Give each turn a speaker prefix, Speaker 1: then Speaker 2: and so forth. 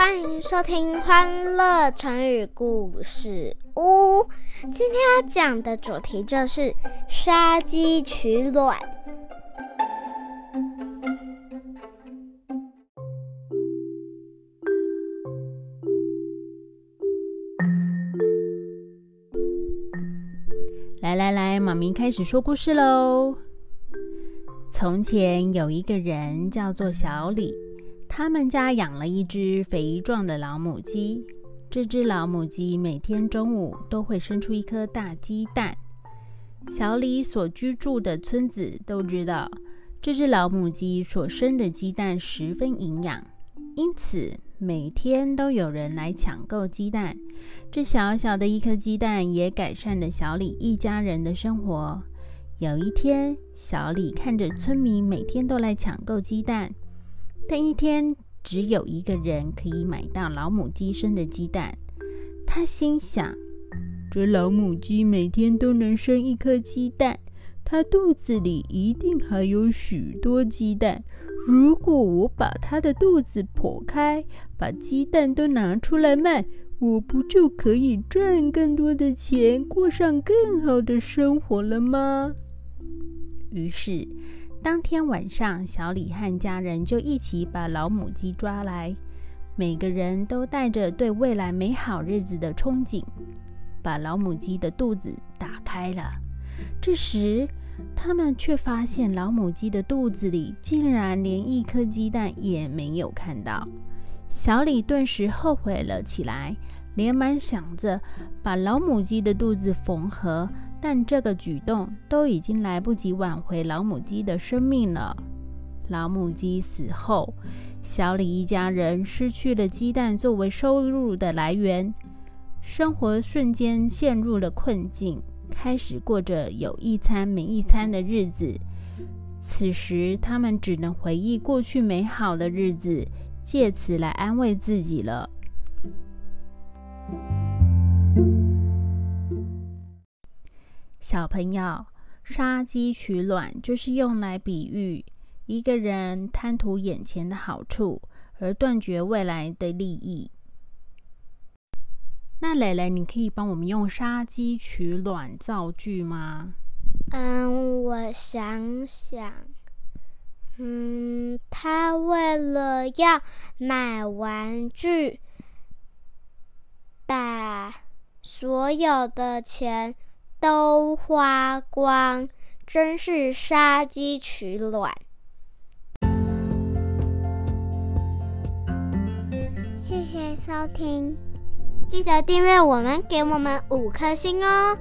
Speaker 1: 欢迎收听《欢乐成语故事屋》。今天要讲的主题就是杀鸡取卵。
Speaker 2: 来来来，妈咪开始说故事喽。从前有一个人叫做小李，他们家养了一只肥壮的老母鸡。这只老母鸡每天中午都会生出一颗大鸡蛋。小李所居住的村子都知道，这只老母鸡所生的鸡蛋十分营养，因此每天都有人来抢购鸡蛋。这小小的一颗鸡蛋也改善了小李一家人的生活。有一天，小李看着村民每天都来抢购鸡蛋，但一天只有一个人可以买到老母鸡生的鸡蛋。他心想：这老母鸡每天都能生一颗鸡蛋，它肚子里一定还有许多鸡蛋。如果我把它的肚子剖开，把鸡蛋都拿出来卖，我不就可以赚更多的钱，过上更好的生活了吗？于是，当天晚上，小李和家人就一起把老母鸡抓来，每个人都带着对未来美好日子的憧憬，把老母鸡的肚子打开了。这时，他们却发现老母鸡的肚子里竟然连一颗鸡蛋也没有看到。小李顿时后悔了起来，连忙想着把老母鸡的肚子缝合，但这个举动都已经来不及挽回老母鸡的生命了。老母鸡死后，小李一家人失去了鸡蛋作为收入的来源，生活瞬间陷入了困境，开始过着有一餐没一餐的日子。此时，他们只能回忆过去美好的日子。借此来安慰自己了。小朋友，杀鸡取卵就是用来比喻一个人贪图眼前的好处，而断绝未来的利益。那蕾蕾，你可以帮我们用“杀鸡取卵”造句吗？
Speaker 1: 嗯，我想想。嗯，他为了要买玩具，把所有的钱都花光，真是杀鸡取卵。谢谢收听，记得订阅我们，给我们五颗星哦。